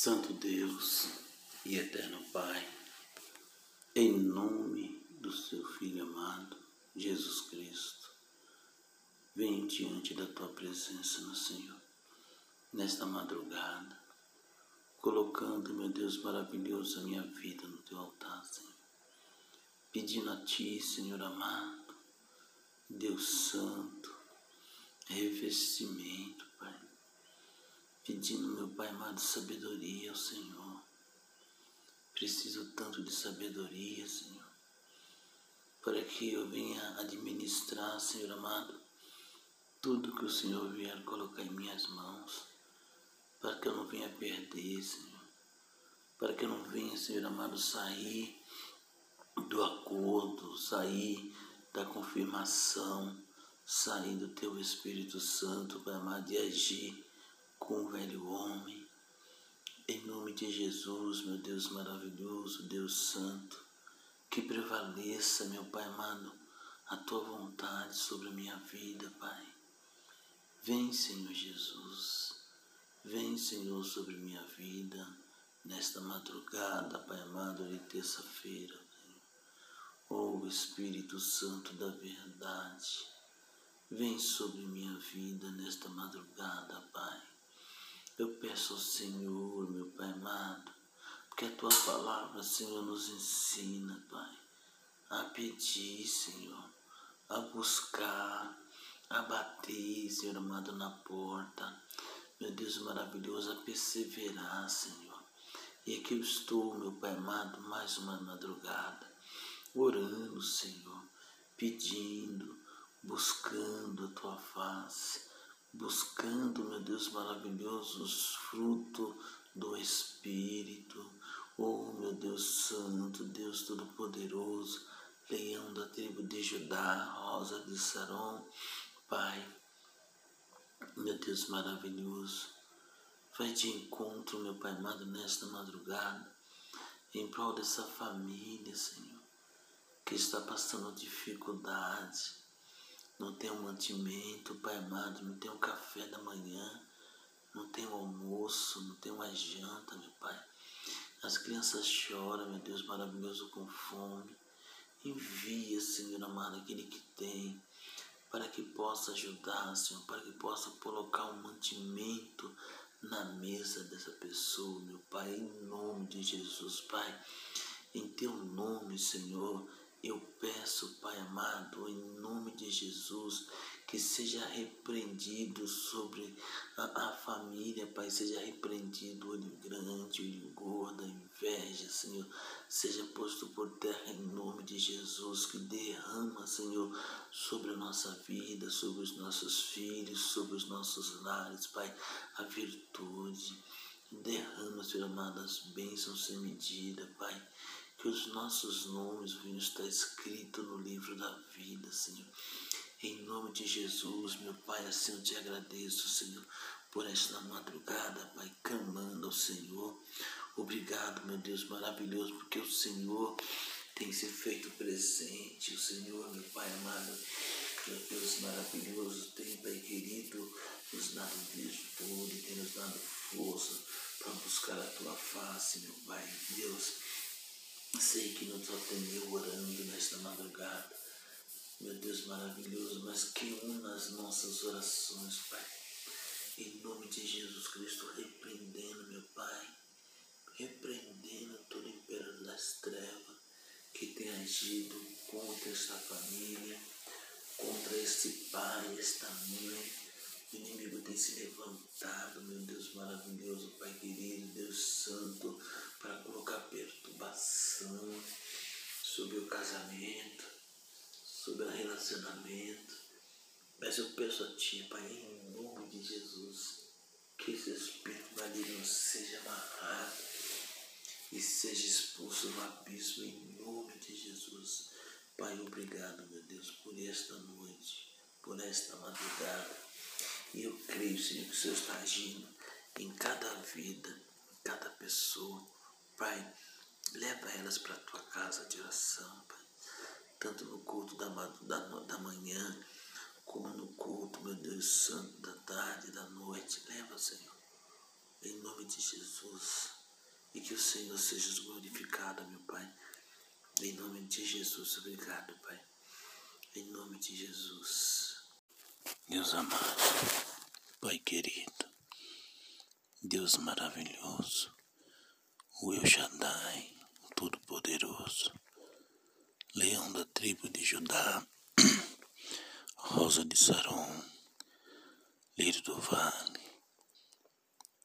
Santo Deus e eterno Pai, em nome do seu Filho amado, Jesus Cristo, venho diante da tua presença, meu Senhor, nesta madrugada, colocando, meu Deus maravilhoso, a minha vida no teu altar, Senhor, pedindo a ti, Senhor amado, Deus Santo, revestimento, pedindo, meu Pai amado, sabedoria ao Senhor. Preciso tanto de sabedoria, Senhor, para que eu venha administrar, Senhor amado, tudo que o Senhor vier colocar em minhas mãos, para que eu não venha perder, Senhor, para que eu não venha, Senhor amado, sair do acordo, sair da confirmação, sair do Teu Espírito Santo, Pai amado, e agir com o velho homem. Em nome de Jesus, meu Deus maravilhoso, Deus Santo, que prevaleça, meu Pai amado, a tua vontade sobre a minha vida, Pai. Vem, Senhor Jesus, vem, Senhor, sobre minha vida nesta madrugada, Pai amado, de terça-feira, Oh Espírito Santo da verdade, vem sobre minha vida nesta madrugada, Pai. Eu peço ao Senhor, meu Pai amado, porque a tua palavra, Senhor, nos ensina, Pai, a pedir, Senhor, a buscar, a bater, Senhor amado, na porta. Meu Deus maravilhoso, a perseverar, Senhor. E aqui eu estou, meu Pai amado, mais uma madrugada, orando, Senhor, pedindo, buscando a tua face buscando, meu Deus maravilhoso, os frutos do Espírito. Oh, meu Deus Santo, Deus Todo-Poderoso, leão da tribo de Judá, rosa de Saron, Pai, meu Deus maravilhoso, vai de encontro, meu Pai amado, nesta madrugada, em prol dessa família, Senhor, que está passando dificuldade, não tem um mantimento, Pai amado, não tem um café da manhã, não tem um almoço, não tem uma janta, meu Pai. As crianças choram, meu Deus maravilhoso, com fome. Envia, Senhor amado, aquele que tem, para que possa ajudar, Senhor, para que possa colocar um mantimento na mesa dessa pessoa, meu Pai, em nome de Jesus, Pai. Em teu nome, Senhor, eu peço, Pai amado, em nome de Jesus, que seja repreendido sobre a, a, família, Pai, seja repreendido o olho grande, o olho gordo, a inveja, Senhor, seja posto por terra em nome de Jesus, que derrama, Senhor, sobre a nossa vida, sobre os nossos filhos, sobre os nossos lares, Pai, a virtude. Derrama, Senhor amado, as bênçãos sem medida, Pai que os nossos nomes venham estar escritos no livro da vida, Senhor. Em nome de Jesus, meu Pai, assim eu te agradeço, Senhor, por esta madrugada, Pai, clamando ao Senhor. Obrigado, meu Deus maravilhoso, porque o Senhor tem se feito presente. O Senhor, meu Pai amado, meu Deus maravilhoso, tem, Pai querido, nos dado virtude, tem nos dado força para buscar a tua face, meu Pai. Deus, Sei que não só tem eu orando nesta madrugada, meu Deus maravilhoso, mas que una as nossas orações, Pai. Em nome de Jesus Cristo, repreendendo, meu Pai, repreendendo todo o império das trevas que tem agido contra esta família, contra este pai, esta mãe. O inimigo tem se levantado, meu Deus maravilhoso, Pai querido, Deus santo, para colocar perturbação sobre o casamento, sobre o relacionamento. Mas eu peço a Ti, Pai, em nome de Jesus, que esse espírito maligno seja amarrado e seja expulso no abismo em nome de Jesus. Pai, obrigado, meu Deus, por esta noite, por esta madrugada. E eu creio, Senhor, que o Senhor está agindo em cada vida, em cada pessoa Pai, leva elas para a tua casa de oração, Pai. Tanto no culto da, da, da manhã, como no culto, meu Deus Santo, da tarde, da noite. Leva, Senhor. em nome de Jesus. E que o Senhor seja glorificado, meu Pai. Em nome de Jesus, obrigado, Pai. Em nome de Jesus. Deus amado, Pai querido, Deus maravilhoso, o El Shaddai, Todo-Poderoso, Leão da tribo de Judá, Rosa de Saron, Lírio do Vale,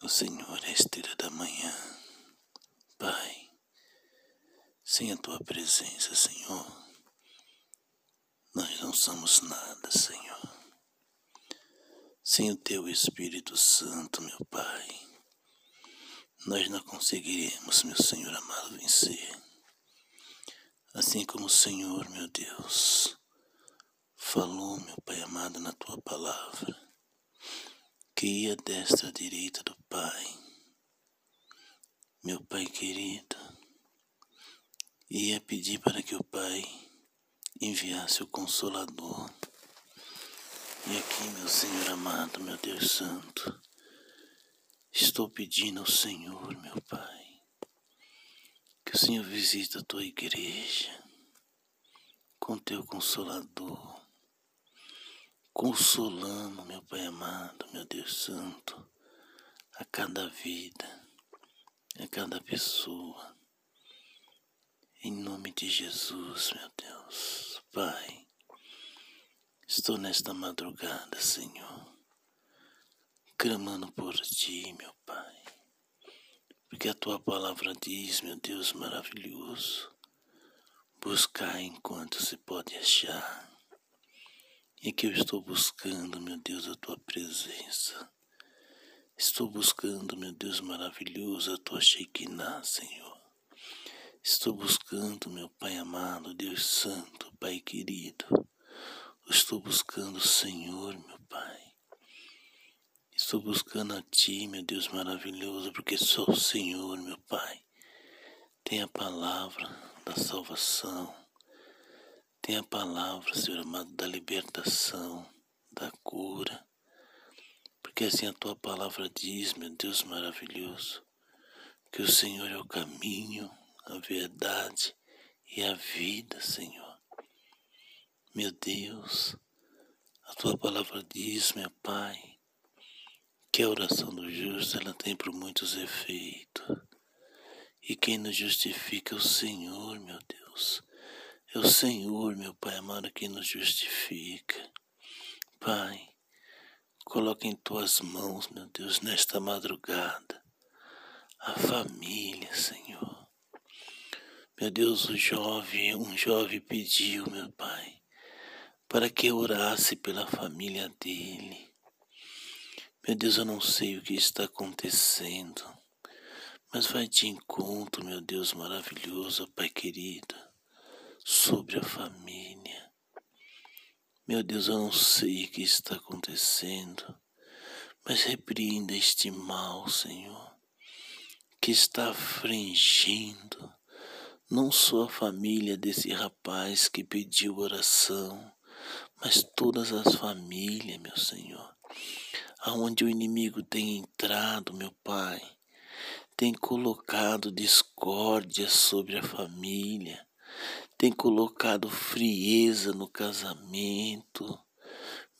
o Senhor é a estrela da manhã. Pai, sem a tua presença, Senhor, nós não somos nada, Senhor. Sem o teu Espírito Santo, meu Pai, nós não conseguiremos, meu Senhor amado, vencer. Assim como o Senhor, meu Deus, falou, meu Pai amado, na tua palavra, que ia destra à direita do Pai, meu Pai querido, ia pedir para que o Pai enviasse o Consolador. E aqui, meu Senhor amado, meu Deus Santo, estou pedindo ao Senhor, meu Pai, que o Senhor visite a tua igreja com teu Consolador, consolando, meu Pai amado, meu Deus Santo, a cada vida a cada pessoa. Em nome de Jesus, meu Deus, Pai, estou nesta madrugada, Senhor, clamando por Ti, meu Pai, porque a Tua palavra diz, meu Deus maravilhoso, buscar enquanto se pode achar, e que eu estou buscando, meu Deus, a Tua presença Estou buscando, meu Deus maravilhoso, a tua Shekinah, Senhor. Estou buscando, meu Pai amado, Deus Santo, Pai querido. Estou buscando o Senhor, meu Pai. Estou buscando a Ti, meu Deus maravilhoso, porque só o Senhor, meu Pai, tem a palavra da salvação, tem a palavra, Senhor amado, da libertação, da cura. Porque assim a tua palavra diz, meu Deus maravilhoso, que o Senhor é o caminho, a verdade e a vida, Senhor. Meu Deus, a tua palavra diz, meu Pai, que a oração do justo ela tem por muitos efeitos. E quem nos justifica é o Senhor, meu Deus. É o Senhor, meu Pai amado, que nos justifica. Pai, Coloca em tuas mãos, meu Deus, nesta madrugada, a família, Senhor. Meu Deus, o jovem, um jovem pediu, meu Pai, para que eu orasse pela família dele. Meu Deus, eu não sei o que está acontecendo, mas vai de encontro, meu Deus maravilhoso, Pai querido, sobre a família. Meu Deus, eu não sei o que está acontecendo, mas repreenda este mal, Senhor, que está afligindo não só a família desse rapaz que pediu oração, mas todas as famílias, meu Senhor, aonde o inimigo tem entrado, meu Pai, tem colocado discórdia sobre a família, tem colocado frieza no casamento.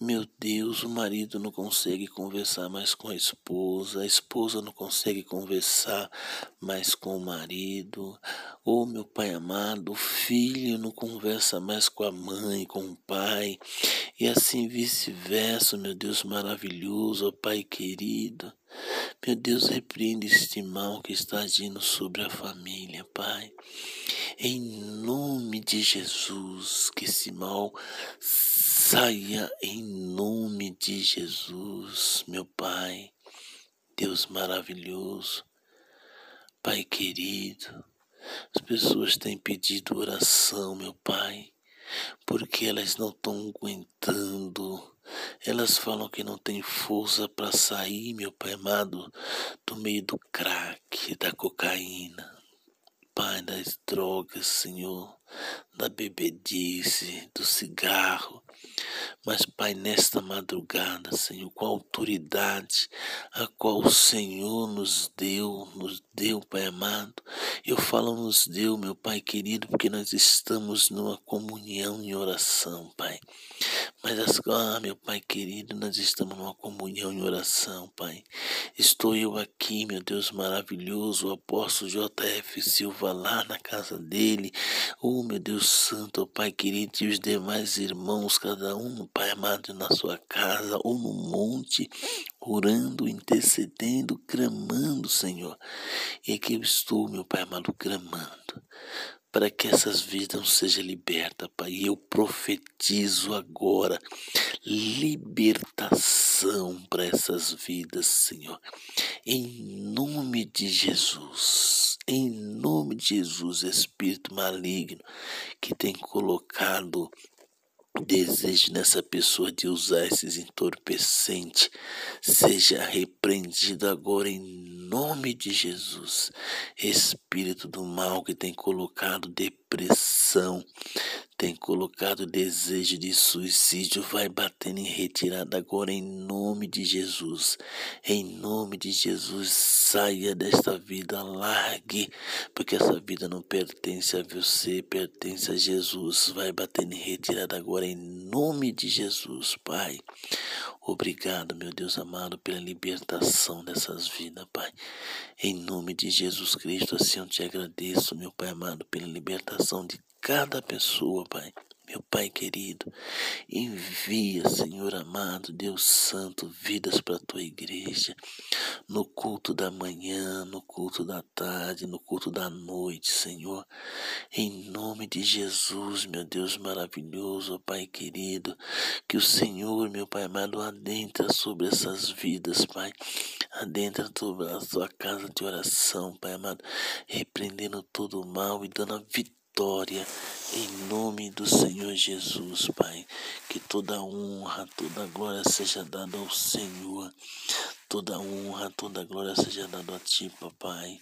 Meu Deus, o marido não consegue conversar mais com a esposa, a esposa não consegue conversar mais com o marido. Oh, meu pai amado, o filho não conversa mais com a mãe, com o pai, e assim vice-versa, meu Deus maravilhoso, oh, pai querido. Meu Deus, repreende este mal que está agindo sobre a família, Pai. Em nome de Jesus, que esse mal saia em nome de Jesus, meu Pai. Deus maravilhoso, Pai querido. As pessoas têm pedido oração, meu Pai, porque elas não estão aguentando elas falam que não tem força para sair, meu pai amado, do meio do crack, da cocaína. Pai, das drogas, Senhor, da bebedice, do cigarro. Mas, Pai, nesta madrugada, Senhor, com a autoridade a qual o Senhor nos deu, nos deu, Pai amado, eu falo nos deu, meu Pai querido, porque nós estamos numa comunhão em oração, Pai. Mas, ah, meu Pai querido, nós estamos numa comunhão em oração, Pai. Estou eu aqui, meu Deus maravilhoso, o apóstolo J.F. Silva lá na casa dele. Oh, meu Deus santo, oh, Pai querido, e os demais irmãos, cada um, Pai amado, na sua casa ou no monte, orando, intercedendo, clamando, Senhor. E aqui eu estou, meu Pai amado, clamando para que essas vidas sejam libertas, Pai. E eu profetizo agora libertação para essas vidas, Senhor. Em nome de Jesus, em nome de Jesus, Espírito maligno que tem colocado desejo nessa pessoa de usar esses entorpecentes seja repreendido agora em nome de Jesus. Espírito do mal que tem colocado depressão, tem colocado desejo de suicídio, vai batendo em retirada agora em nome de Jesus. Em nome de Jesus, saia desta vida, largue, porque essa vida não pertence a você, pertence a Jesus. Vai batendo em retirada agora em nome de Jesus, Pai. Obrigado, meu Deus amado, pela libertação dessas vidas, Pai. Em nome de Jesus Cristo, assim eu te agradeço, meu Pai amado, pela libertação de cada pessoa, Pai. Meu Pai querido, envia, Senhor amado, Deus Santo, vidas para a tua igreja, no culto da manhã, no culto da tarde, no culto da noite, Senhor. Em nome de Jesus, meu Deus maravilhoso, Pai querido, que o Senhor, meu Pai amado, adentra sobre essas vidas, Pai. Adentra sobre a sua casa de oração, Pai amado, repreendendo todo o mal e dando a vitória vitória em nome do Senhor Jesus, Pai. Que toda honra, toda glória seja dada ao Senhor. Toda honra, toda glória seja dada a Ti, Papai.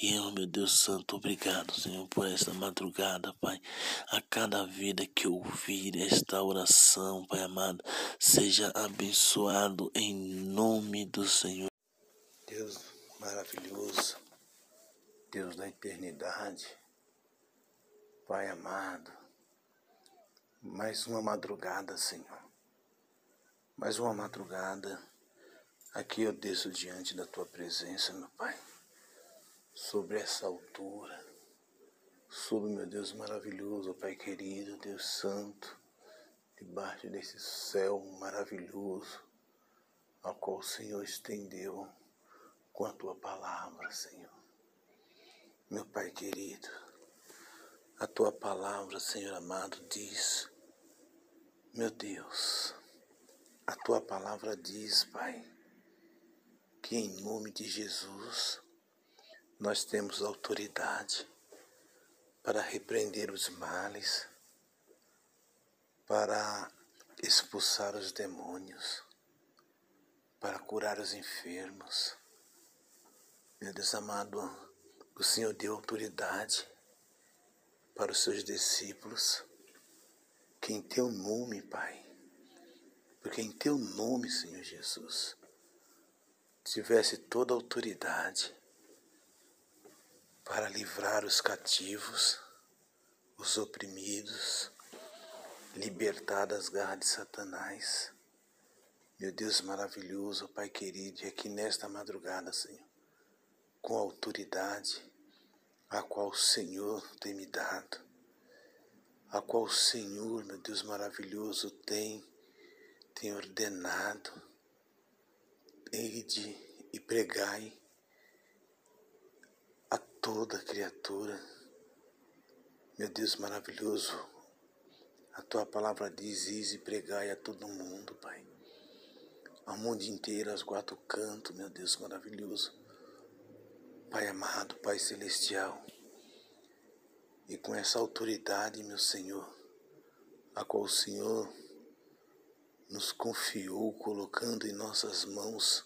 E eu, meu Deus Santo, obrigado, Senhor, por esta madrugada, Pai. A cada vida que ouvir esta oração, Pai amado, seja abençoado em nome do Senhor. Deus maravilhoso, Deus da eternidade. Pai amado, mais uma madrugada, Senhor. Mais uma madrugada. Aqui eu desço diante da tua presença, meu Pai. Sobre essa altura. Sobre, meu Deus maravilhoso, Pai querido, Deus santo. Debaixo desse céu maravilhoso. Ao qual o Senhor estendeu com a tua palavra, Senhor. Meu Pai querido a tua palavra, Senhor amado, diz, meu Deus, a tua palavra diz, Pai, que em nome de Jesus nós temos autoridade para repreender os males, para expulsar os demônios, para curar os enfermos. Meu Deus amado, o Senhor deu autoridade para os seus discípulos que em teu nome, Pai, porque em teu nome, Senhor Jesus, tivesse toda a autoridade para livrar os cativos, os oprimidos, libertar das garras de Satanás. Meu Deus maravilhoso, Pai querido, e aqui nesta madrugada, Senhor, com autoridade, a qual o Senhor tem me dado, a qual o Senhor, meu Deus maravilhoso, tem, tem ordenado, ide e pregai a toda criatura. Meu Deus maravilhoso, a tua palavra diz: Ide e pregai a todo mundo, Pai. Ao mundo inteiro, aos quatro cantos, meu Deus maravilhoso. Pai amado, Pai celestial, e com essa autoridade, meu Senhor, a qual o Senhor nos confiou, colocando em nossas mãos,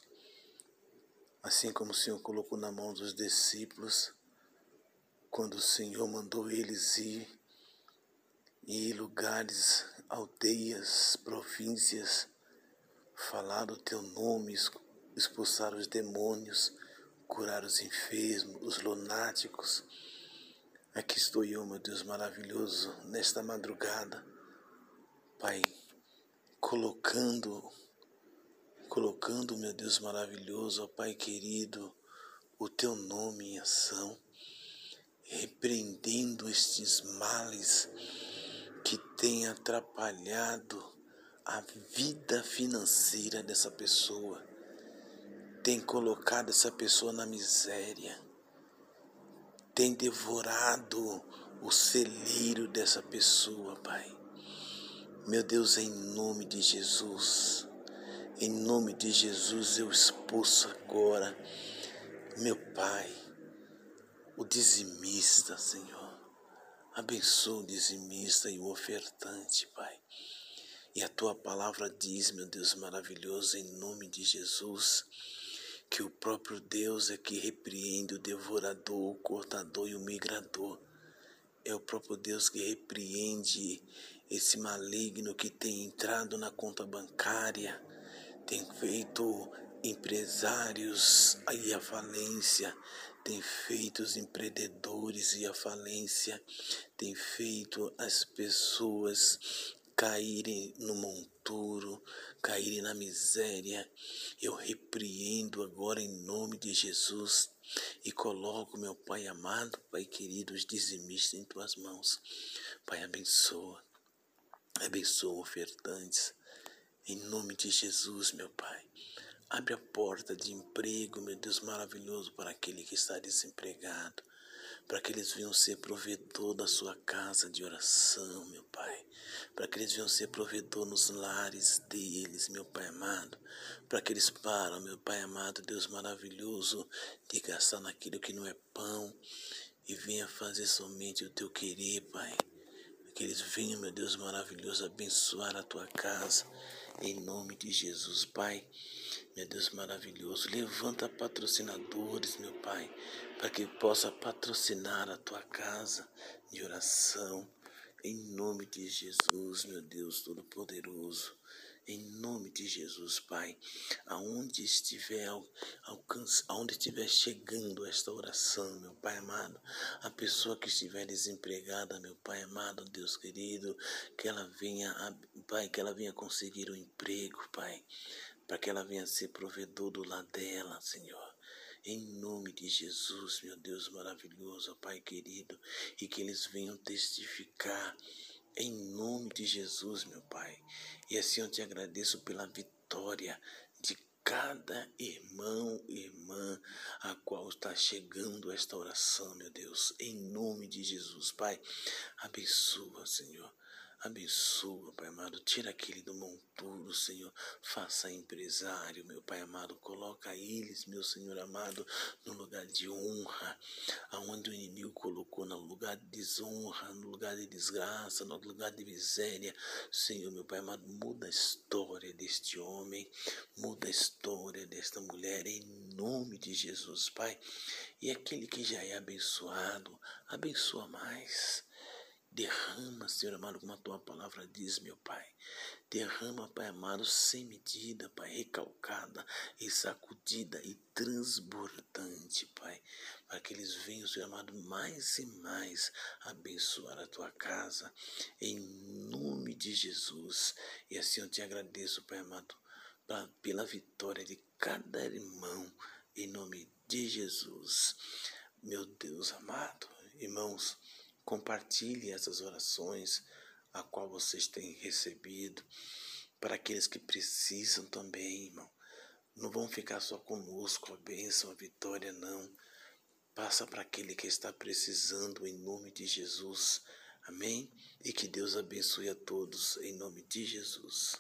assim como o Senhor colocou na mão dos discípulos, quando o Senhor mandou eles ir em lugares, aldeias, províncias, falar o teu nome, expulsar os demônios, curar os enfermos, os lunáticos. Aqui estou eu, meu Deus maravilhoso, nesta madrugada, Pai, colocando, colocando, meu Deus maravilhoso, ó Pai querido, o teu nome em ação, repreendendo estes males que têm atrapalhado a vida financeira dessa pessoa, tem colocado essa pessoa na miséria, tem devorado o celeiro dessa pessoa, Pai. Meu Deus, em nome de Jesus, em nome de Jesus eu expulso agora, meu Pai, o dizimista, Senhor. Abençoa o dizimista e o ofertante, Pai. E a tua palavra diz, meu Deus maravilhoso, em nome de Jesus, que o próprio Deus é que repreende o devorador, o cortador e o migrador. É o próprio Deus que repreende esse maligno que tem entrado na conta bancária, tem feito empresários aí a falência, tem feito os empreendedores e a falência, tem feito as pessoas caírem no monturo, caírem na miséria, eu repreendo agora em nome de Jesus e coloco, meu Pai amado, Pai querido, os dizimistas em tuas mãos. Pai, abençoa, abençoa ofertantes, em nome de Jesus, meu Pai. Abre a porta de emprego, meu Deus maravilhoso, para aquele que está desempregado para que eles venham ser provedor da sua casa de oração, meu Pai, para que eles venham ser provedor nos lares deles, meu Pai amado, para que eles param, meu Pai amado, Deus maravilhoso, de gastar naquilo que não é pão e venha fazer somente o teu querer, Pai. Que eles venham, meu Deus maravilhoso, abençoar a tua casa, em nome de Jesus, Pai. Meu Deus maravilhoso, levanta patrocinadores, meu Pai, para que possa patrocinar a tua casa de oração. Em nome de Jesus, meu Deus Todo-Poderoso. Em nome de Jesus, Pai, aonde estiver alcance, aonde estiver chegando esta oração, meu Pai amado, a pessoa que estiver desempregada, meu Pai amado, Deus querido, que ela venha, Pai, que ela venha conseguir um emprego, Pai para que ela venha ser provedor do lar dela, Senhor. Em nome de Jesus, meu Deus maravilhoso, Pai querido, e que eles venham testificar em nome de Jesus, meu Pai. E assim eu te agradeço pela vitória de cada irmão e irmã a qual está chegando esta oração, meu Deus, em nome de Jesus, Pai. Abençoa, Senhor. Abençoa, Pai amado. Tira aquele do monturo, Senhor. Faça empresário, meu Pai amado. Coloca eles, meu Senhor amado, no lugar de honra, aonde o inimigo colocou, no lugar de desonra, no lugar de desgraça, no lugar de miséria. Senhor, meu Pai amado, muda a história deste homem, muda a história desta mulher, em nome de Jesus, Pai. E aquele que já é abençoado, abençoa mais. Derrama, Senhor amado, como a tua palavra diz, meu Pai. Derrama, Pai amado, sem medida, Pai, recalcada e sacudida e transbordante, Pai. Para que eles venham, Senhor amado, mais e mais abençoar a tua casa, em nome de Jesus. E assim eu te agradeço, Pai amado, pela vitória de cada irmão, em nome de Jesus. Meu Deus amado, irmãos. Compartilhe essas orações a qual vocês têm recebido para aqueles que precisam também, irmão. Não vão ficar só conosco a bênção, a vitória, não. Passa para aquele que está precisando em nome de Jesus. Amém? E que Deus abençoe a todos em nome de Jesus.